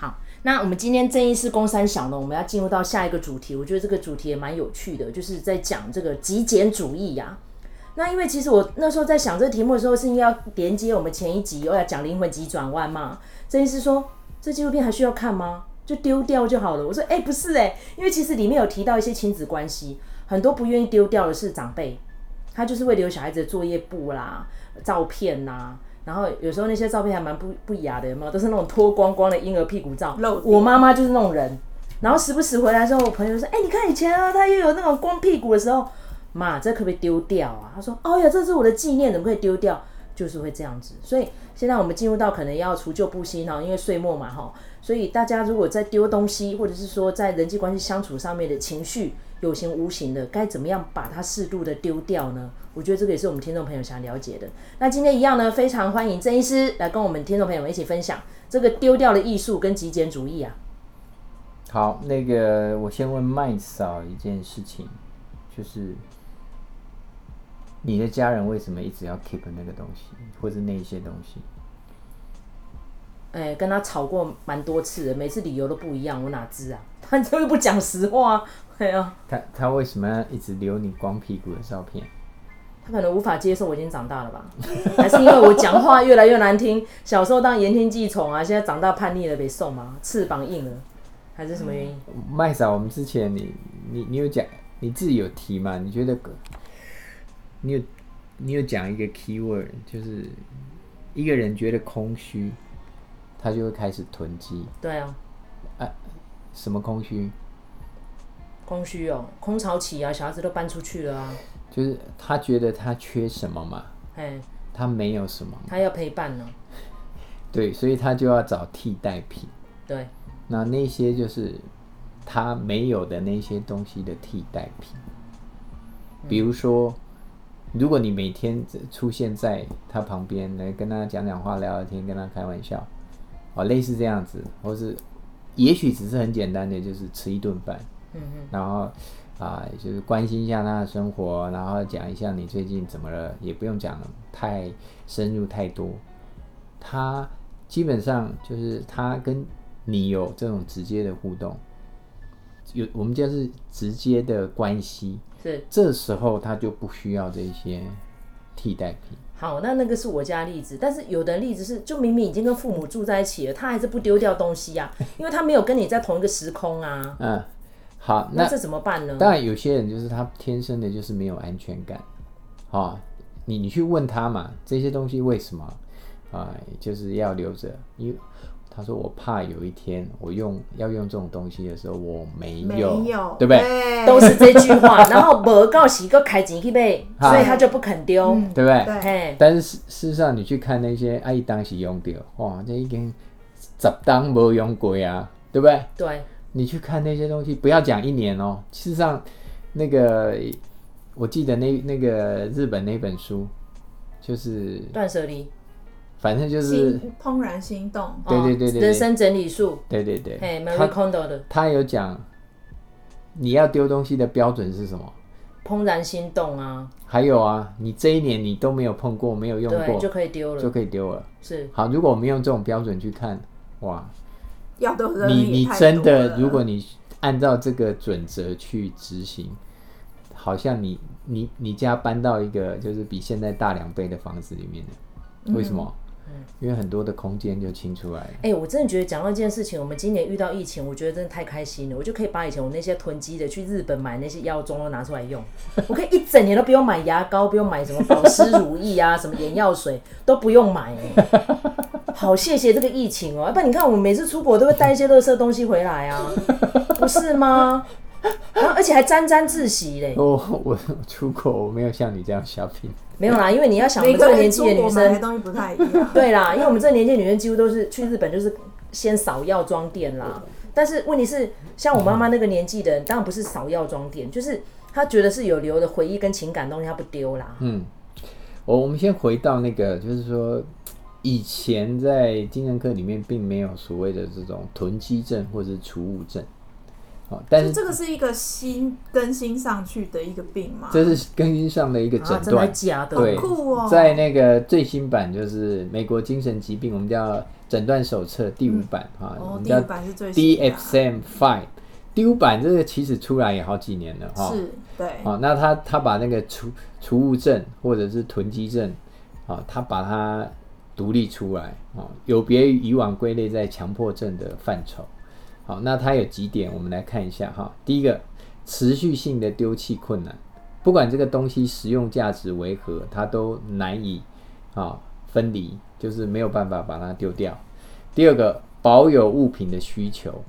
好，那我们今天正义是公三小呢，我们要进入到下一个主题。我觉得这个主题也蛮有趣的，就是在讲这个极简主义呀、那因为其实我那时候在想这个题目的时候，是应该要连接我们前一集我要讲灵魂急转弯嘛。正义是说，这纪录片还需要看吗？就丢掉就好了。我说，哎、不是哎、因为其实里面有提到一些亲子关系，很多不愿意丢掉的是长辈，他就是会留小孩子的作业簿啦、照片呐、啊。然后有时候那些照片还蛮不不雅的，有没有？都是那种脱光光的婴儿屁股照。我妈妈就是那种人。然后时不时回来之后，我朋友说：“哎、欸，你看以前啊，她又有那种光屁股的时候，妈，这可不可以丢掉啊？”她说：“哦呀，这是我的纪念，怎么可以丢掉？就是会这样子。”所以现在我们进入到可能要除旧布新哈，因为岁末嘛哈，所以大家如果在丢东西，或者是说在人际关系相处上面的情绪。有形无形的，该怎么样把它适度的丢掉呢？我觉得这个也是我们听众朋友想了解的。那今天一样呢，非常欢迎郑医师来跟我们听众朋友们一起分享这个丢掉的艺术跟极简主义啊。好，那个我先问麦嫂一件事情，就是你的家人为什么一直要 keep 那个东西，或者那一些东西？哎、欸，跟他吵过蛮多次的，每次理由都不一样，我哪知啊？他就不讲实话。对啊，他他为什么要一直留你光屁股的照片？他可能无法接受我已经长大了吧？还是因为我讲话越来越难听？小时候当言听计从啊，现在长大叛逆了，被送吗？翅膀硬了，还是什么原因？麦嫂，我们之前你你你有讲，你自己有提吗？你觉得你有你有讲一个 keyword，就是一个人觉得空虚，他就会开始囤积。对啊，啊，什么空虚？空虚哦，空巢期啊，小孩子都搬出去了啊。就是他觉得他缺什么嘛？嘿，他没有什么，他要陪伴呢。对，所以他就要找替代品。对，那那些就是他没有的那些东西的替代品。比如说，如果你每天出现在他旁边来跟他讲讲话、聊聊天、跟他开玩笑，哦，类似这样子，或是也许只是很简单的，就是吃一顿饭。嗯嗯，然后啊、呃，就是关心一下他的生活，然后讲一下你最近怎么了，也不用讲太深入太多。他基本上就是他跟你有这种直接的互动，有我们就是直接的关系。是，这时候他就不需要这些替代品。好，那那个是我家例子，但是有的例子是，就明明已经跟父母住在一起了，他还是不丢掉东西呀、啊，因为他没有跟你在同一个时空啊。嗯。好，那，那这怎么办呢？当然，有些人就是他天生的就是没有安全感，好，你你去问他嘛，这些东西为什么啊？就是要留着，因为他说我怕有一天我用要用这种东西的时候我没有，没有对不对？对，都是这句话。然后没告洗个开钱去买，所以他就不肯丢，对不对？对。但是事事实上，你去看那些阿姨当时用掉，哇，这已经十当没用过啊，对不对？对。你去看那些东西，不要讲一年哦。事实上，那个我记得那那个日本那本书，就是断舍离，反正就是怦然心动。对对对对，人生整理术。对对对，哎，Marie Kondo 的，他有讲你要丢东西的标准是什么？怦然心动啊。还有啊，你这一年你都没有碰过，没有用过，就可以丢了，就可以丢了。是。好，如果我们用这种标准去看，哇。你你真的，如果你按照这个准则去执行，好像你你你家搬到一个就是比现在大两倍的房子里面的，为什么？嗯，因为很多的空间就清出来了。哎、欸，我真的觉得讲到一件事情，我们今年遇到疫情，我觉得真的太开心了。我就可以把以前我那些囤积的去日本买那些药妆都拿出来用，我可以一整年都不用买牙膏，不用买什么保湿乳液啊，什么眼药水都不用买。哎，好谢谢这个疫情哦，要不然你看我们每次出国都会带一些垃圾东西回来啊，不是吗？然后而且还沾沾自喜嘞。我我出国我没有像你这样 shopping。没有啦，因为你要想我们这个年纪的女生，东西不太一样。对啦，因为我们这个年纪的女生几乎都是去日本就是先扫药妆店啦。但是问题是，像我妈妈那个年纪的人，当然不是扫药妆店，就是她觉得是有留的回忆跟情感东西，她不丢啦。嗯，我我们先回到那个，就是说以前在精神科里面并没有所谓的这种囤积症或者是储物症。哦，但是这个是一个新更新上去的一个病吗？这是更新上的一个诊断，啊、的假的？对，酷哦，在那个最新版就是美国精神疾病，我们叫诊断手册第五版啊，嗯、我们叫哦，第五版是最新的、啊、DSM Five。第五版这个其实出来也好几年了哈，是，对，好，那他他把那个储储物症或者是囤积症，啊，他把它独立出来啊，有别于以往归类在强迫症的范畴。好，那它有几点，我们来看一下哈。第一个，持续性的丢弃困难，不管这个东西实用价值为何，它都难以啊分离，就是没有办法把它丢掉。第二个，保有物品的需求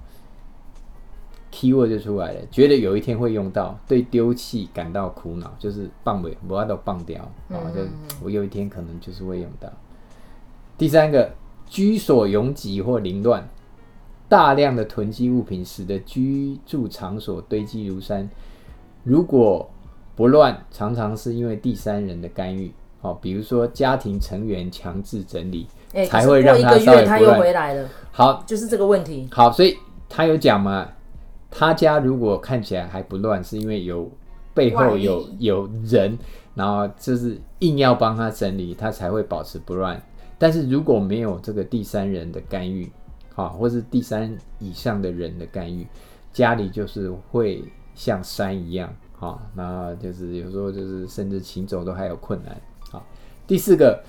，keyword 就出来了，觉得有一天会用到，对丢弃感到苦恼，就是棒尾，我要都棒掉啊，就我有一天可能就是会用到。第三个，居所拥挤或凌乱。大量的囤积物品使得居住场所堆积如山。如果不乱，常常是因为第三人的干预。好，比如说家庭成员强制整理，欸、才会让他稍微不乱。他又回来了。好，就是这个问题。好，所以他有讲嘛？他家如果看起来还不乱，是因为有背后有有人，然后就是硬要帮他整理，他才会保持不乱。但是如果没有这个第三人的干预，啊，或是第三以上的人的干预，家里就是会像山一样，啊，那就是有时候就是甚至行走都还有困难。啊，第四个，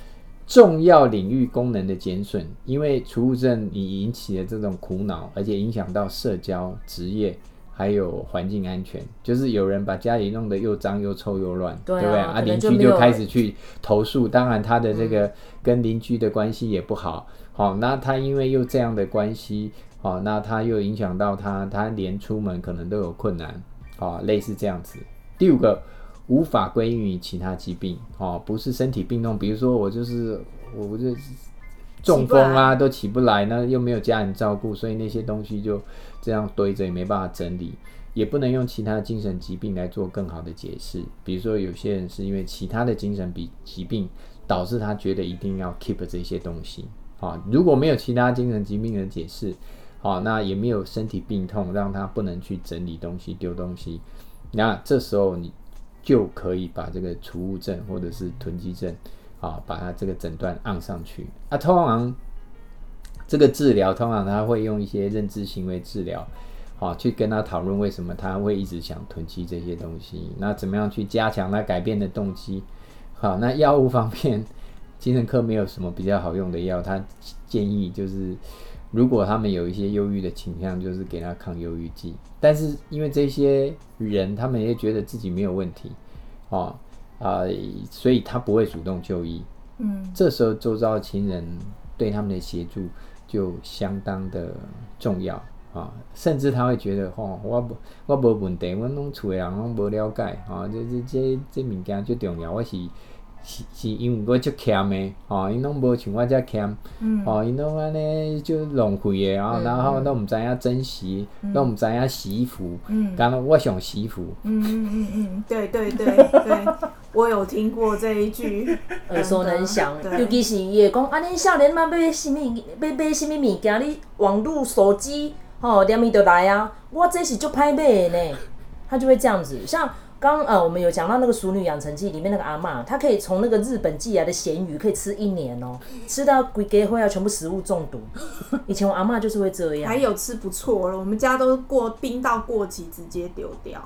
重要领域功能的减损，因为储物症你引起的这种苦恼，而且影响到社交、职业。还有环境安全，就是有人把家里弄得又脏又臭又乱，对，啊、对不对啊？邻居就开始去投诉，当然他的这个跟邻居的关系也不好。好、嗯哦，那他因为又这样的关系，好、哦，那他又影响到他，他连出门可能都有困难，好、哦，类似这样子。第五个，无法归因于其他疾病，哦，不是身体病痛，比如说我就是我就中风啊，都起不来，那又没有家人照顾，所以那些东西就。这样堆着也没办法整理，也不能用其他精神疾病来做更好的解释。比如说，有些人是因为其他的精神比疾病导致他觉得一定要 keep 这些东西。啊，如果没有其他精神疾病的解释，好，那也没有身体病痛让他不能去整理东西、丢东西，那这时候你就可以把这个储物症或者是囤积症，啊，把它这个诊断按上去。啊，通常。这个治疗通常他会用一些认知行为治疗，好，去跟他讨论为什么他会一直想囤积这些东西，那怎么样去加强他改变的动机？好，那药物方面，精神科没有什么比较好用的药，他建议就是如果他们有一些忧郁的倾向，就是给他抗忧郁剂。但是因为这些人他们也觉得自己没有问题，啊啊，所以他不会主动就医。嗯，这时候周遭亲人对他们的协助。就相当的重要啊，甚至他会觉得，吼、哦，我不，我无问题，我拢厝的人拢无了解，啊，这这这这物件最重要，我是是是因为我足欠的，哦，因拢无像我遮欠，嗯，哦，因拢安尼就浪费的，啊，然后都唔知影珍惜，都唔知影洗衣服，嗯，刚刚我想洗衣服，嗯嗯嗯嗯，对对对对。我有听过这一句，耳熟能详。尤其是伊会讲，啊，恁少年嘛买什物，要买什物物件？你网络手机，吼，连伊就来啊！我这是足歹买的呢。他就会这样子。像刚呃，我们有讲到那个《熟女养成记》里面那个阿嬷，她可以从那个日本寄来的咸鱼可以吃一年哦，吃到规家会要全部食物中毒。以前我阿妈就是会这样。还有吃不错了，我们家都过冰到过期，直接丢掉。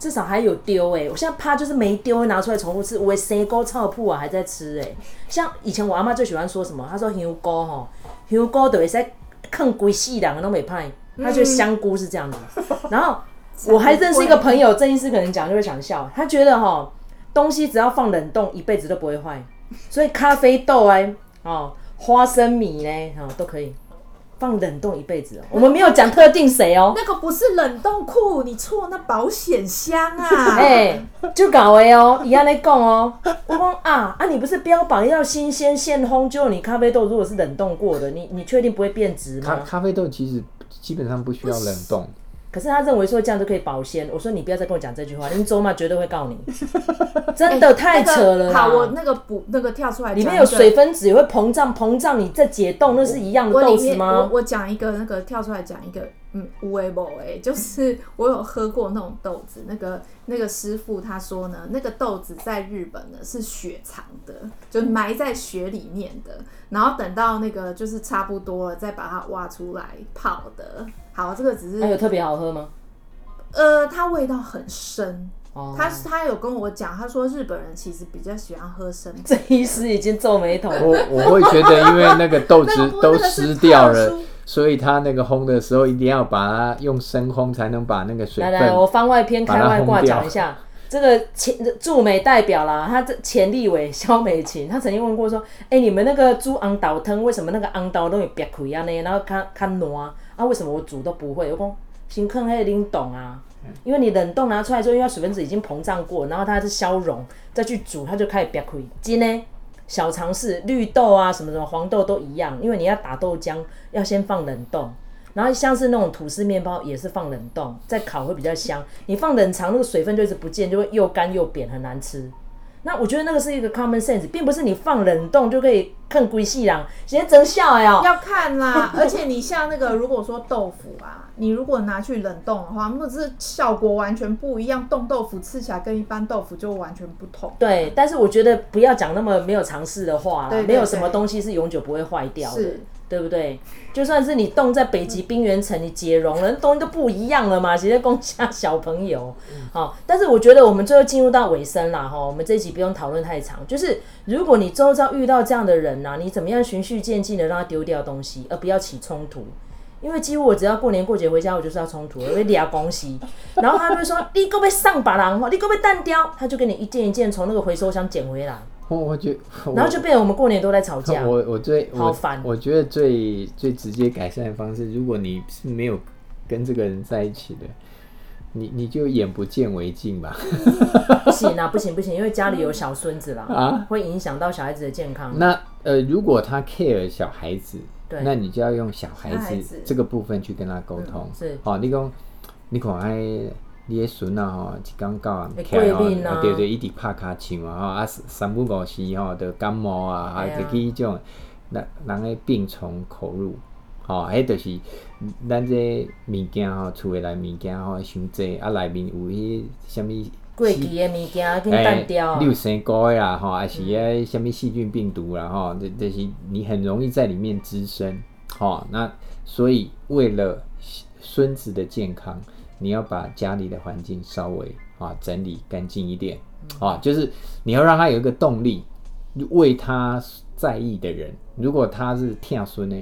至少还有丢哎、欸，我现在怕就是没丢，会拿出来重复吃。我生菇臭铺啊，还在吃哎、欸。像以前我阿妈最喜欢说什么？她说香菇吼，香菇都会在啃鬼细两个都没派。她觉得香菇是这样子。然后我还认识一个朋友，郑医师可能讲就会想笑，他觉得哈东西只要放冷冻一辈子都不会坏，所以咖啡豆哎哦花生米呢哦都可以。放冷冻一辈子哦，我们没有讲特定谁哦。那个不是冷冻库，你错，那保险箱啊。哎，就搞哎哦，一样在讲哦。我讲啊啊，你不是标榜要新鲜现烘？就你咖啡豆如果是冷冻过的，你你确定不会变质吗？咖咖啡豆其实基本上不需要冷冻。可是他认为说这样就可以保鲜。我说你不要再跟我讲这句话，林周嘛绝对会告你，真的太扯了。好，我那个补那个跳出来，里面有水分子也会膨胀，膨胀你再解冻，那是一样的豆子吗？我我讲一个那个跳出来讲一个。嗯，无为不为，就是我有喝过那种豆子，那个那个师傅他说呢，那个豆子在日本呢是雪藏的，就埋在雪里面的，然后等到那个就是差不多了，再把它挖出来泡的。好，这个只是。还有特别好喝吗？呃，它味道很深。哦。他他有跟我讲，他说日本人其实比较喜欢喝生。这医师已经皱眉头。我我会觉得，因为那个豆 汁都湿掉了。所以他那个烘的时候，一定要把它用生烘，才能把那个水分。来来，我番外篇开外挂讲一下，这个前驻美代表啦，他这前立委肖美琴，他曾经问过说，哎、欸，你们那个煮红豆汤，为什么那个红豆都会煸开啊呢？然后看看糯啊，啊，为什么我煮都不会？我讲先看那个冷冻啊，因为你冷冻拿出来之后，因为水分子已经膨胀过，然后它是消融，再去煮，它就开始瘪开。真的。小尝试，绿豆啊，什么什么黄豆都一样，因为你要打豆浆，要先放冷冻，然后像是那种吐司面包也是放冷冻，再烤会比较香。你放冷藏，那个水分就一直不见，就会又干又扁，很难吃。那我觉得那个是一个 common sense，并不是你放冷冻就可以看鬼戏啦，现在真笑哎哦。要看啦，而且你像那个如果说豆腐啊，你如果拿去冷冻的话，那是效果完全不一样，冻豆腐吃起来跟一般豆腐就完全不同。对，但是我觉得不要讲那么没有尝试的话啦，对对对，没有什么东西是永久不会坏掉的。是。对不对？就算是你冻在北极冰原层，你解融了，东西都不一样了嘛。其实供下小朋友，好，但是我觉得我们最后进入到尾声啦哈。我们这一集不用讨论太长，就是如果你周遭遇到这样的人呐，你怎么样循序渐进的让他丢掉东西，而不要起冲突？因为几乎我只要过年过节回家，我就是要冲突，我会俩恭喜，然后他就会说你可不可以上把郎，你可不可以单雕，他就给你一件一件从那个回收箱捡回来。我我觉得，然后就变成我们过年都在吵架。我我最好烦。我觉得最最直接改善的方式，如果你是没有跟这个人在一起的，你你就眼不见为净吧。不行啊，不行不行，因为家里有小孙子啦啊，会影响到小孩子的健康。那呃，如果他 care 小孩子，对，那你就要用小孩子这个部分去跟他沟通。是，好，你讲，你可爱。你的孙啊，吼，一刚到啊，啊，对对，一直拍卡唱啊，吼，啊，三不五时吼，就感冒啊，啊，就去迄种，人人诶病从口入，吼，迄就是咱这物件吼，厝诶内物件吼，伤济啊，内面有迄啥物过期的物件，跟单调，你有生过的啦，吼，还是啊，什物细菌病毒啦，吼，这这是你很容易在里面滋生，吼，那所以为了孙子的健康。你要把家里的环境稍微啊整理干净一点。啊，就是你要让他有一个动力，为他在意的人，如果他是疼孙呢，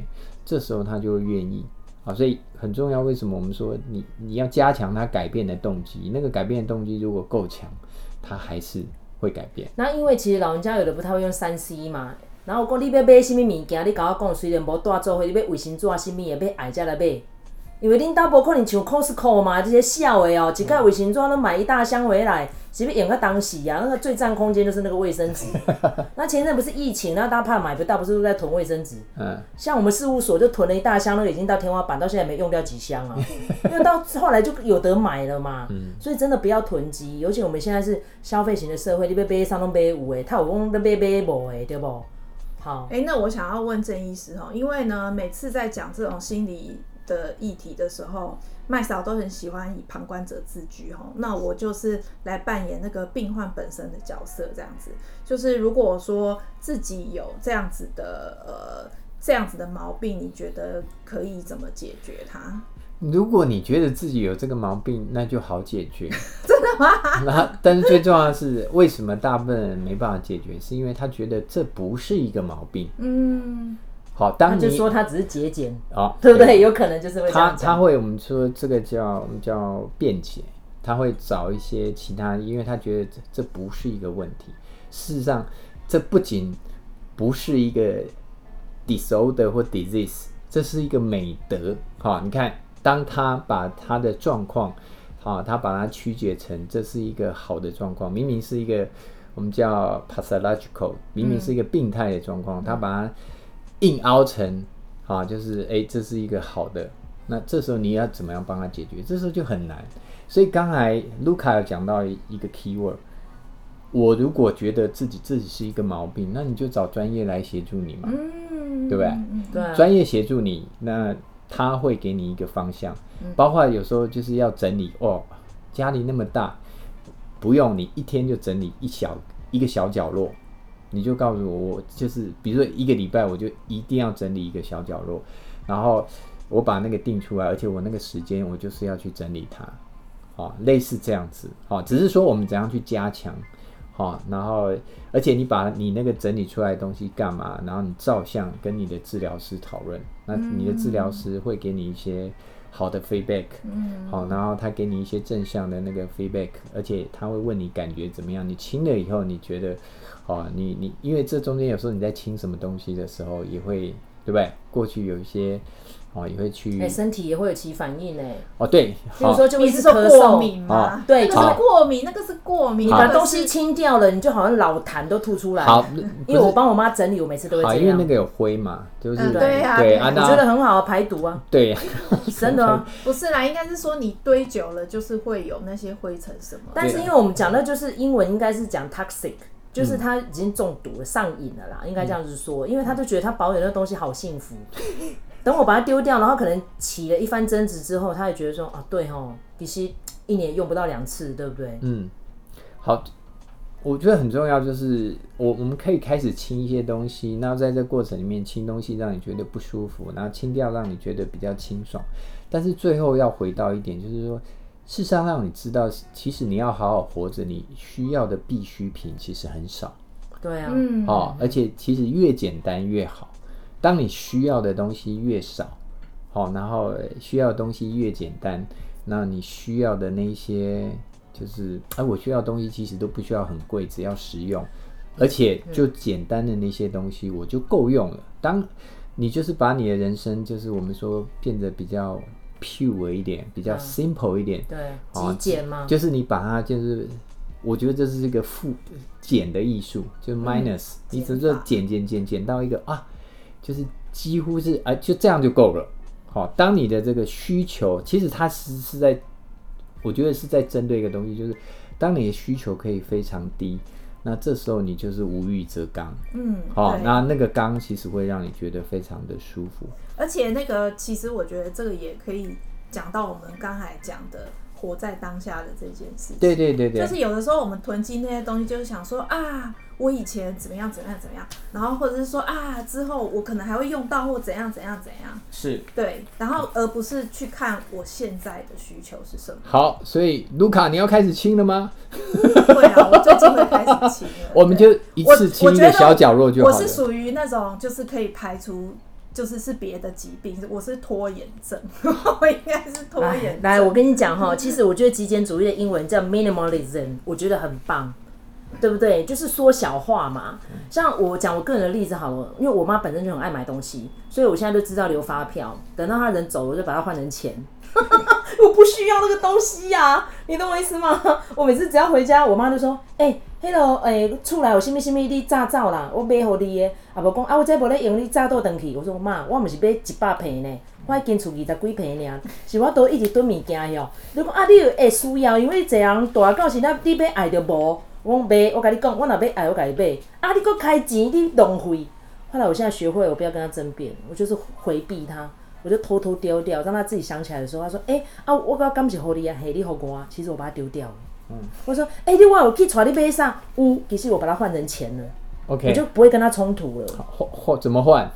这时候他就会愿意。啊，所以很重要。为什么我们说你你要加强他改变的动机？那个改变的动机如果够强，他还是会改变。那因为其实老人家有的不太会用三 C 嘛，然后讲你要买什么物件，你跟我讲，虽然无大做伙，你要卫生纸啊什么的，要爱才来买。因为恁兜无可能像 Costco 嘛，这些小的哦、喔，一个卫生纸都买一大箱回来，是不是用个东西啊？那个最占空间就是那个卫生纸。那前阵不是疫情，那大家怕买不到，不是都在囤卫生纸？嗯。像我们事务所就囤了一大箱，那个已经到天花板，到现在没用掉几箱啊。因为到后来就有得买了嘛。嗯。所以真的不要囤积，尤其我们现在是消费型的社会，你要买上都买有诶，他有讲要买买无诶，对不？好。哎、欸，那我想要问郑医师哈，因为呢，每次在讲这种心理。的议题的时候，麦嫂都很喜欢以旁观者自居哈。那我就是来扮演那个病患本身的角色，这样子。就是如果说自己有这样子的呃这样子的毛病，你觉得可以怎么解决它？如果你觉得自己有这个毛病，那就好解决。真的吗？那但是最重要的是，为什么大部分人没办法解决？是因为他觉得这不是一个毛病。嗯。好，当你就说他只是节俭，哦，对不对？对，有可能就是会这样他他会我们说这个叫我们叫辩解，他会找一些其他，因为他觉得这这不是一个问题。事实上，这不仅不是一个 disorder 或 disease，这是一个美德。好，你看，当他把他的状况，好，他把它曲解成这是一个好的状况，明明是一个我们叫 pathological，明明是一个病态的状况，嗯，他把它。硬凹成，啊，就是哎、欸，这是一个好的，那这时候你要怎么样帮他解决？这时候就很难。所以刚才卢卡有讲到一个 keyword，我如果觉得自己自己是一个毛病，那你就找专业来协助你嘛，嗯，对不对？对啊，专业协助你，那他会给你一个方向，包括有时候就是要整理哦，家里那么大，不用你一天就整理一小一个小角落，你就告诉我，我就是比如说一个礼拜我就一定要整理一个小角落，然后我把那个定出来，而且我那个时间我就是要去整理它。哦，类似这样子，哦，只是说我们怎样去加强，哦，然后而且你把你那个整理出来的东西干嘛？然后你照相跟你的治疗师讨论，那你的治疗师会给你一些好的 feedback，嗯，好，然后他给你一些正向的那个 feedback，而且他会问你感觉怎么样？你清了以后你觉得，哦，你你因为这中间有时候你在清什么东西的时候也会，对不对？过去有一些。哦，也会去，哎，身体也会有起反应哎。哦，对，比如说就会是说过敏嘛？对，那个是过敏，那个是过敏。你把东西清掉了，你就好像老痰都吐出来。好，因为我帮我妈整理，我每次都会这样。因为那个有灰嘛，就是对呀，对，我觉得很好排毒啊。对，真的 不是啦，应该是说你堆久了，就是会有那些灰尘什么。但是因为我们讲的就是英文，应该是讲 toxic，就是他已经中毒了、上瘾了啦，应该这样子说，因为他就觉得他保有那东西好幸福。等我把它丢掉，然后可能起了一番争执之后，他也觉得说啊，对哦，其实一年用不到两次，对不对？嗯，好，我觉得很重要，就是我我们可以开始清一些东西，那在这过程里面清东西让你觉得不舒服，然后清掉让你觉得比较清爽，但是最后要回到一点，就是说，事实上让你知道，其实你要好好活着，你需要的必需品其实很少。对啊，嗯，哦，而且其实越简单越好。当你需要的东西越少，好，然后需要的东西越简单，那你需要的那些就是，哎，我需要的东西其实都不需要很贵，只要实用，而且就简单的那些东西我就够用了。当你就是把你的人生，就是我们说变得比较 pure 一点，比较 simple 一点，对，极简嘛，就是你把它就是，我觉得这是一个负减的艺术，就 minus，你只是减减减减到一个啊。就是几乎是啊，就这样就够了。好，当你的这个需求，其实它是是在，我觉得是在针对一个东西，就是当你的需求可以非常低，那这时候你就是无欲则刚。嗯，好，那那个刚其实会让你觉得非常的舒服。而且那个其实我觉得这个也可以讲到我们刚才讲的。活在当下的这件事情，对对对对，就是有的时候我们囤积那些东西，就是想说啊，我以前怎么样怎么样怎么样，然后或者是说啊，之后我可能还会用到或怎样怎样怎样，是对，然后而不是去看我现在的需求是什么。好，所以卢卡，你要开始清了吗？对啊，我最近会开始清了。我们就一次清一个小角落就好了。我是属于那种就是可以排除。就是是别的疾病，我是拖延症，我应该是拖延症。来，我跟你讲哈，其实我觉得极简主义的英文叫 minimalism，我觉得很棒，对不对？就是缩小化嘛。像我讲我个人的例子好了，因为我妈本身就很爱买东西，所以我现在就知道留发票，等到她人走了，我就把它换成钱。我不需要那个东西呀、啊，你懂我意思吗？我每次只要回家，我妈就说：“哎、欸，迄个诶，厝内有啥物啥物你炸走啦，我买互你的。啊无讲啊，我这无咧用你炸倒转去。”我说：“妈，我毋是买一百片呢，我迄间厝二十几片尔，是我都一直囤物件哟。你讲啊，你有会需要，因为一个人大到时阵你买爱着无，我讲买，我甲你讲，我若买爱，我甲你买。啊，你搁开钱，你浪费。后来我现在学会，我不要跟他争辩，我就是回避他。”我就偷偷丢掉，让他自己想起来的时候，他说：“哎、欸、啊，我刚刚是给你啊，嘿，你好我啊。”其实我把它丢掉了。嗯，我说：“哎、欸，你我有去揣你买啥？嗯，其实我把它换成钱了。OK，我就不会跟他冲突了。换换怎么换？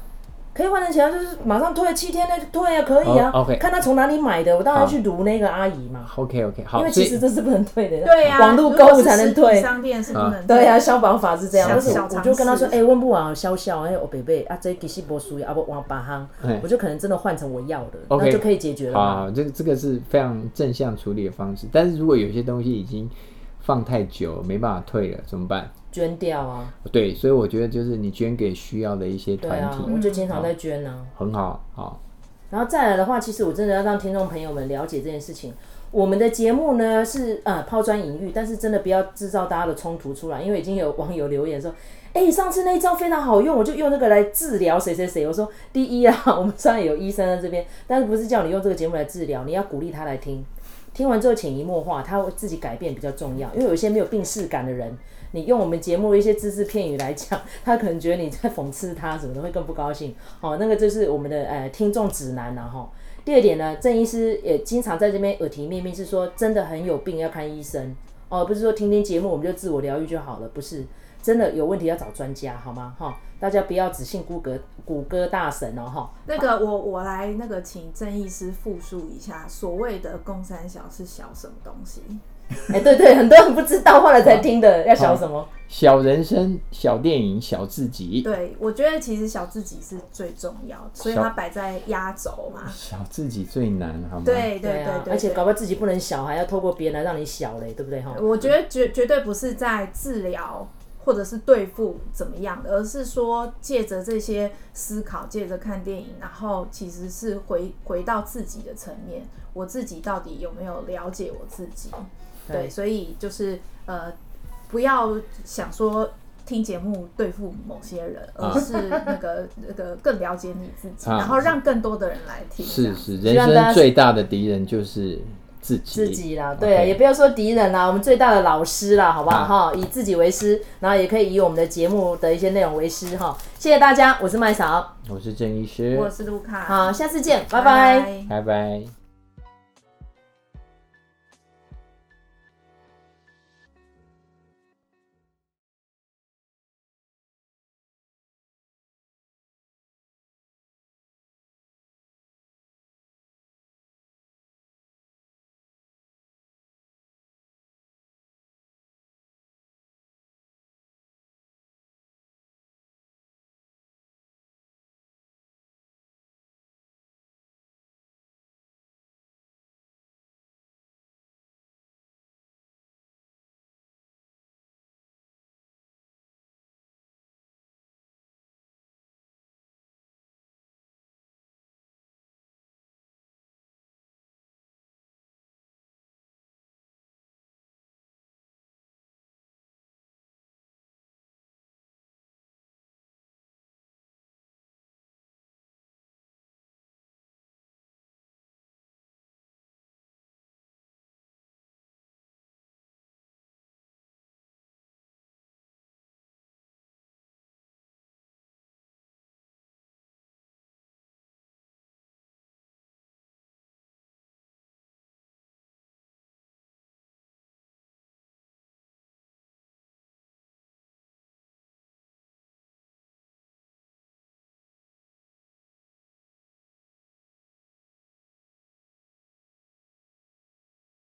可以换成钱，就是马上退七天内退啊，可以啊。Oh, OK，看他从哪里买的，我当然去读那个阿姨嘛。OK OK，好，因为其实这是不能退的。对呀，网络购物才能退。商店是不能。对呀，消保法是这样。但是我就跟他说，哎，问不完，笑笑，哎，我伯伯啊，这其实不属于啊不王八行，我就可能真的换成我要的，那就可以解决了。好，这个这个是非常正向处理的方式。但是如果有些东西已经放太久，没办法退了，怎么办？捐掉啊！对，所以我觉得就是你捐给需要的一些团体，啊、我就经常在捐呢、啊。很好，好。然后再来的话，其实我真的要让听众朋友们了解这件事情。我们的节目呢是呃抛砖引玉，但是真的不要制造大家的冲突出来，因为已经有网友留言说，哎、欸，上次那一招非常好用，我就用那个来治疗谁谁谁。我说第一啊，我们虽然有医生在这边，但是不是叫你用这个节目来治疗，你要鼓励他来听，听完之后潜移默化，他会自己改变比较重要。因为有一些没有病识感的人，你用我们节目一些只字片语来讲，他可能觉得你在讽刺他什么的，会更不高兴。好，那个就是我们的呃听众指南了哈。第二点呢，郑医师也经常在这边耳提面命，是说真的很有病要看医生哦，不是说听听节目我们就自我疗愈就好了，不是，真的有问题要找专家，好吗？哈，大家不要只信谷歌谷歌大神哦，哈。那个我我来那个请郑医师复述一下，所谓的公三小是小什么东西？哎、欸，对对，很多人不知道，后来才听的，要小什么？小人生、小电影、小自己。对，我觉得其实小自己是最重要，所以它摆在压轴嘛。小自己最难，好吗？对对对，对，对，而且搞不好自己不能小，还要透过别人来让你小嘞，对不对？哈。我觉得绝绝对不是在治疗或者是对付怎么样的，而是说借着这些思考，借着看电影，然后其实是回回到自己的层面，我自己到底有没有了解我自己？对，所以就是呃，不要想说听节目对付某些人，而是那个那个更了解你自己，然后让更多的人来听。是是，人生最大的敌人就是自己。自己啦，对啊，也不要说敌人啦，我们最大的老师啦，好不好？哈，以自己为师，然后也可以以我们的节目的一些内容为师哈。谢谢大家，我是麦嫂，我是郑医师，我是卢卡，好，下次见，拜拜，拜拜。